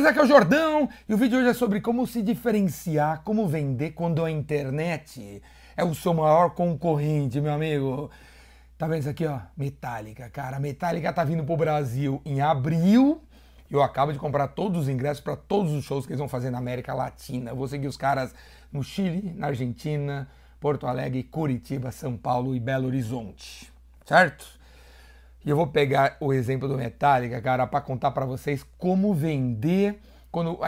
beleza? Aqui é o Jordão e o vídeo hoje é sobre como se diferenciar, como vender quando a internet é o seu maior concorrente, meu amigo. Tá vendo isso aqui, ó? Metallica, cara. Metallica tá vindo pro Brasil em abril. Eu acabo de comprar todos os ingressos para todos os shows que eles vão fazer na América Latina. Eu vou seguir os caras no Chile, na Argentina, Porto Alegre, Curitiba, São Paulo e Belo Horizonte. Certo? E eu vou pegar o exemplo do Metallica, cara, para contar para vocês como vender quando